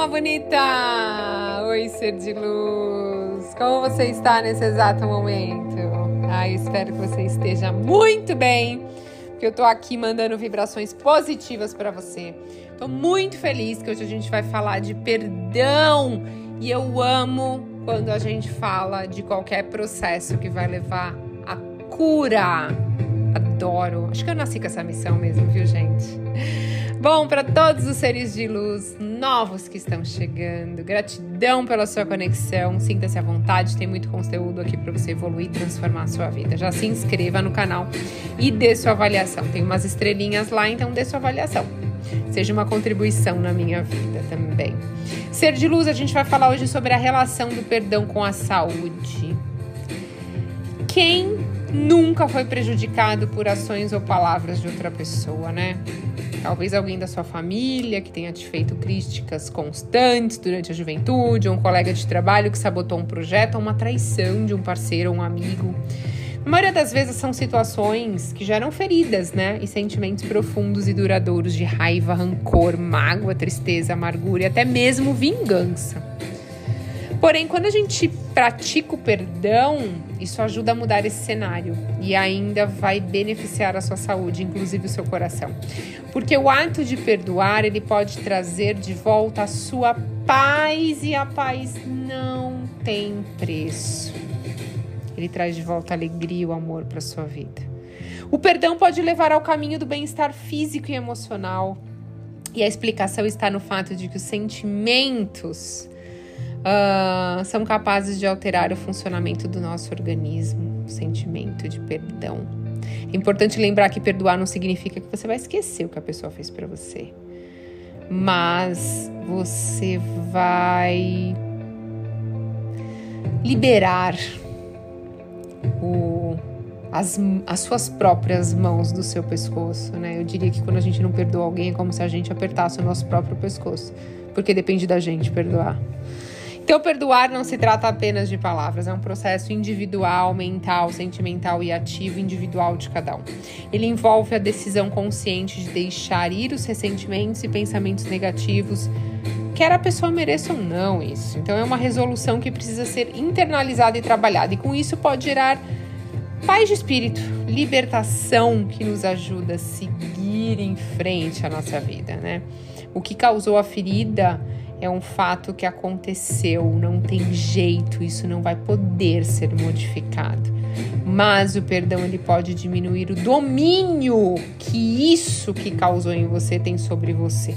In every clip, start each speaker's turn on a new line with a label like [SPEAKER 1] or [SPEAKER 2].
[SPEAKER 1] alma bonita! Oi, ser de luz! Como você está nesse exato momento? Ah, espero que você esteja muito bem, porque eu tô aqui mandando vibrações positivas para você. Tô muito feliz que hoje a gente vai falar de perdão e eu amo quando a gente fala de qualquer processo que vai levar à cura. Adoro. Acho que eu nasci com essa missão mesmo, viu, gente? Bom, para todos os seres de luz novos que estão chegando, gratidão pela sua conexão. Sinta-se à vontade, tem muito conteúdo aqui para você evoluir e transformar a sua vida. Já se inscreva no canal e dê sua avaliação. Tem umas estrelinhas lá, então dê sua avaliação. Seja uma contribuição na minha vida também. Ser de luz, a gente vai falar hoje sobre a relação do perdão com a saúde. Quem nunca foi prejudicado por ações ou palavras de outra pessoa, né? Talvez alguém da sua família que tenha te feito críticas constantes durante a juventude, um colega de trabalho que sabotou um projeto, ou uma traição de um parceiro ou um amigo. Na maioria das vezes são situações que geram feridas, né? E sentimentos profundos e duradouros de raiva, rancor, mágoa, tristeza, amargura e até mesmo vingança. Porém, quando a gente pratica o perdão, isso ajuda a mudar esse cenário e ainda vai beneficiar a sua saúde, inclusive o seu coração. Porque o ato de perdoar, ele pode trazer de volta a sua paz e a paz não tem preço. Ele traz de volta a alegria e o amor para sua vida. O perdão pode levar ao caminho do bem-estar físico e emocional. E a explicação está no fato de que os sentimentos uh, são capazes de alterar o funcionamento do nosso organismo, o sentimento de perdão. É importante lembrar que perdoar não significa que você vai esquecer o que a pessoa fez para você, mas você vai liberar o, as, as suas próprias mãos do seu pescoço, né? Eu diria que quando a gente não perdoa alguém é como se a gente apertasse o nosso próprio pescoço, porque depende da gente perdoar. Então, perdoar não se trata apenas de palavras, é um processo individual, mental, sentimental e ativo individual de cada um. Ele envolve a decisão consciente de deixar ir os ressentimentos e pensamentos negativos, quer a pessoa mereça ou não isso. Então, é uma resolução que precisa ser internalizada e trabalhada, e com isso pode gerar paz de espírito, libertação que nos ajuda a seguir em frente a nossa vida, né? O que causou a ferida é um fato que aconteceu, não tem jeito, isso não vai poder ser modificado. Mas o perdão ele pode diminuir o domínio que isso que causou em você tem sobre você.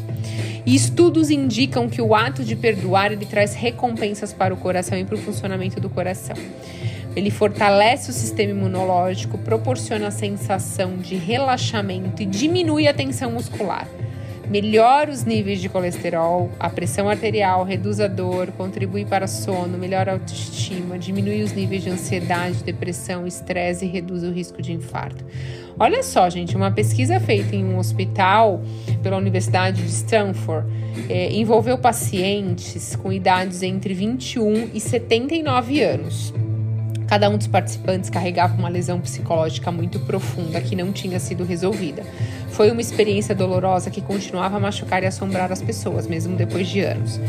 [SPEAKER 1] E estudos indicam que o ato de perdoar ele traz recompensas para o coração e para o funcionamento do coração. Ele fortalece o sistema imunológico, proporciona a sensação de relaxamento e diminui a tensão muscular melhora os níveis de colesterol, a pressão arterial, reduz a dor, contribui para sono, melhora a autoestima, diminui os níveis de ansiedade, depressão, estresse e reduz o risco de infarto. Olha só, gente, uma pesquisa feita em um hospital pela Universidade de Stanford é, envolveu pacientes com idades entre 21 e 79 anos. Cada um dos participantes carregava uma lesão psicológica muito profunda que não tinha sido resolvida. Foi uma experiência dolorosa que continuava a machucar e assombrar as pessoas, mesmo depois de anos.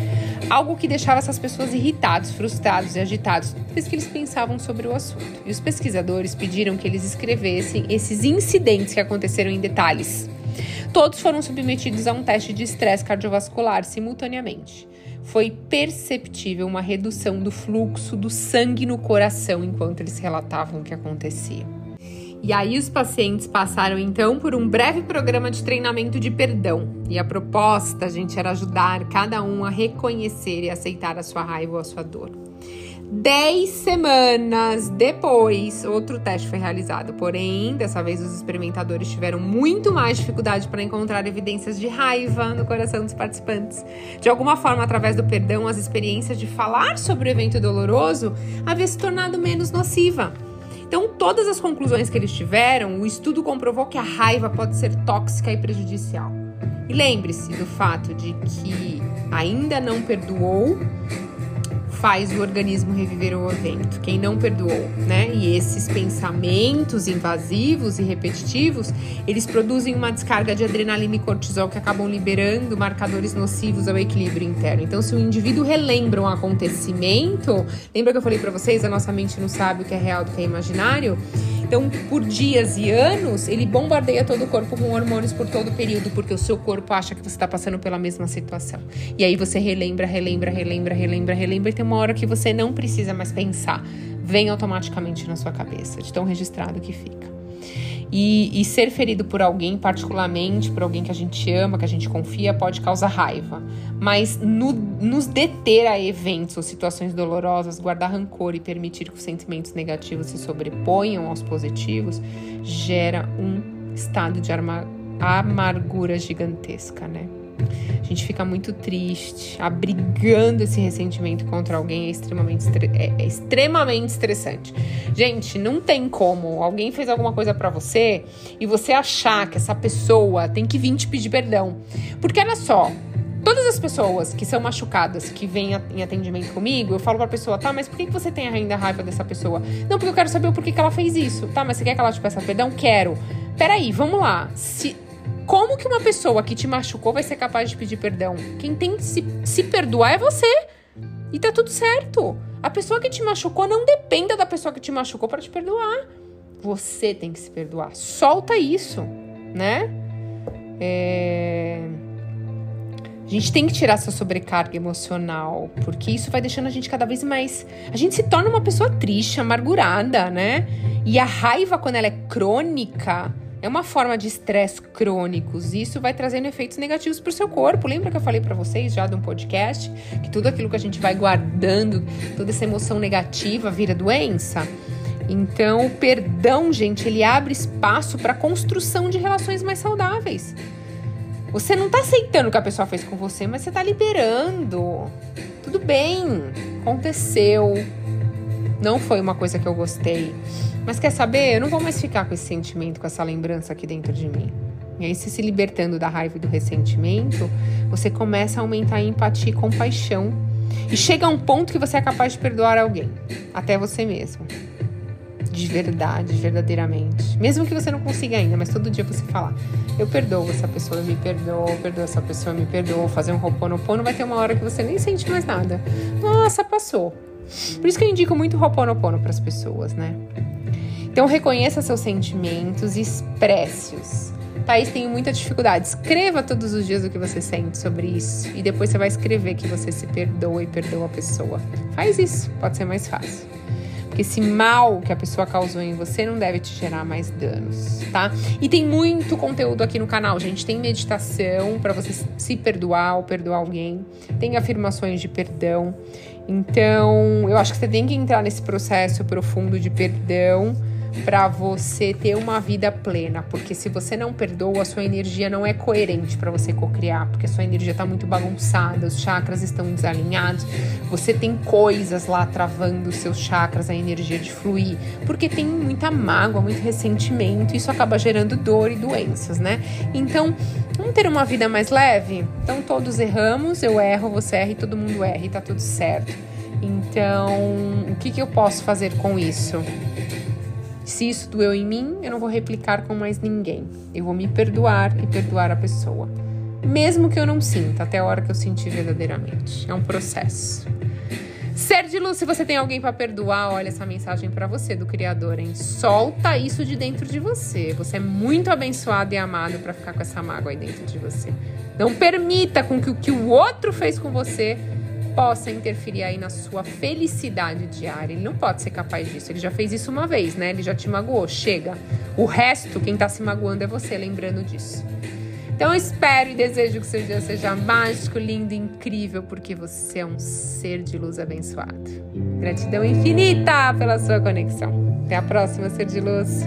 [SPEAKER 1] Algo que deixava essas pessoas irritados, frustrados e agitados vez que eles pensavam sobre o assunto. E os pesquisadores pediram que eles escrevessem esses incidentes que aconteceram em detalhes. Todos foram submetidos a um teste de estresse cardiovascular simultaneamente foi perceptível uma redução do fluxo do sangue no coração enquanto eles relatavam o que acontecia. E aí os pacientes passaram então por um breve programa de treinamento de perdão. E a proposta, gente, era ajudar cada um a reconhecer e aceitar a sua raiva ou a sua dor. Dez semanas depois, outro teste foi realizado. Porém, dessa vez os experimentadores tiveram muito mais dificuldade para encontrar evidências de raiva no coração dos participantes. De alguma forma, através do perdão, as experiências de falar sobre o evento doloroso havia se tornado menos nociva. Então, todas as conclusões que eles tiveram, o estudo comprovou que a raiva pode ser tóxica e prejudicial. E lembre-se do fato de que ainda não perdoou faz o organismo reviver o evento? Quem não perdoou, né? E esses pensamentos invasivos e repetitivos, eles produzem uma descarga de adrenalina e cortisol que acabam liberando marcadores nocivos ao equilíbrio interno. Então, se o indivíduo relembra um acontecimento, lembra que eu falei para vocês, a nossa mente não sabe o que é real do que é imaginário? Então, por dias e anos, ele bombardeia todo o corpo com hormônios por todo o período, porque o seu corpo acha que você está passando pela mesma situação. E aí você relembra, relembra, relembra, relembra, relembra, e tem uma hora que você não precisa mais pensar. Vem automaticamente na sua cabeça, de tão registrado que fica. E, e, ser ferido por alguém, particularmente por alguém que a gente ama, que a gente confia, pode causar raiva. Mas no, nos deter a eventos ou situações dolorosas, guardar rancor e permitir que os sentimentos negativos se sobreponham aos positivos, gera um estado de amargura gigantesca, né? A gente fica muito triste, abrigando esse ressentimento contra alguém é extremamente, é, é extremamente estressante. Gente, não tem como alguém fez alguma coisa para você e você achar que essa pessoa tem que vir te pedir perdão. Porque olha só, todas as pessoas que são machucadas, que vêm em atendimento comigo, eu falo pra pessoa, tá, mas por que, você tem ainda raiva dessa pessoa? Não, porque eu quero saber o porquê que ela fez isso. Tá, mas você quer que ela te peça perdão? Quero. Peraí, vamos lá. Se como que uma pessoa que te machucou vai ser capaz de pedir perdão? Quem tem que se, se perdoar é você. E tá tudo certo. A pessoa que te machucou não dependa da pessoa que te machucou para te perdoar. Você tem que se perdoar. Solta isso, né? É... A gente tem que tirar essa sobrecarga emocional, porque isso vai deixando a gente cada vez mais. A gente se torna uma pessoa triste, amargurada, né? E a raiva, quando ela é crônica, é uma forma de estresse crônicos. Isso vai trazendo efeitos negativos para o seu corpo. Lembra que eu falei para vocês já de um podcast que tudo aquilo que a gente vai guardando, toda essa emoção negativa vira doença? Então, o perdão, gente, ele abre espaço para a construção de relações mais saudáveis. Você não está aceitando o que a pessoa fez com você, mas você está liberando. Tudo bem, aconteceu. Não foi uma coisa que eu gostei. Mas quer saber? Eu não vou mais ficar com esse sentimento, com essa lembrança aqui dentro de mim. E aí, se se libertando da raiva e do ressentimento, você começa a aumentar a empatia e compaixão. E chega a um ponto que você é capaz de perdoar alguém, até você mesmo. De verdade, verdadeiramente. Mesmo que você não consiga ainda, mas todo dia você falar: Eu perdoo essa pessoa, me perdoou, eu perdoo essa pessoa, me perdoou. Fazer um roponopono vai ter uma hora que você nem sente mais nada. Nossa, passou. Por isso que eu indico muito roponopono para as pessoas, né? Então reconheça seus sentimentos e expresse-os. Thaís, tenho muita dificuldade. Escreva todos os dias o que você sente sobre isso. E depois você vai escrever que você se perdoa e perdoa a pessoa. Faz isso, pode ser mais fácil. Esse mal que a pessoa causou em você não deve te gerar mais danos, tá? E tem muito conteúdo aqui no canal, gente. Tem meditação para você se perdoar ou perdoar alguém. Tem afirmações de perdão. Então, eu acho que você tem que entrar nesse processo profundo de perdão para você ter uma vida plena, porque se você não perdoa, a sua energia não é coerente para você cocriar, porque a sua energia está muito bagunçada, os chakras estão desalinhados, você tem coisas lá travando os seus chakras, a energia de fluir, porque tem muita mágoa, muito ressentimento, isso acaba gerando dor e doenças, né? Então, vamos ter uma vida mais leve? Então, todos erramos, eu erro, você erra e todo mundo erra e tá tudo certo. Então, o que, que eu posso fazer com isso? Se isso doeu em mim, eu não vou replicar com mais ninguém. Eu vou me perdoar e perdoar a pessoa. Mesmo que eu não sinta, até a hora que eu sentir verdadeiramente. É um processo. De luz, se você tem alguém para perdoar, olha essa mensagem para você do Criador, hein? Solta isso de dentro de você. Você é muito abençoado e amado para ficar com essa mágoa aí dentro de você. Não permita com que o que o outro fez com você possa interferir aí na sua felicidade diária. Ele não pode ser capaz disso. Ele já fez isso uma vez, né? Ele já te magoou. Chega. O resto, quem tá se magoando é você, lembrando disso. Então eu espero e desejo que seu dia seja mágico, lindo e incrível, porque você é um ser de luz abençoado. Gratidão infinita pela sua conexão. Até a próxima, ser de luz.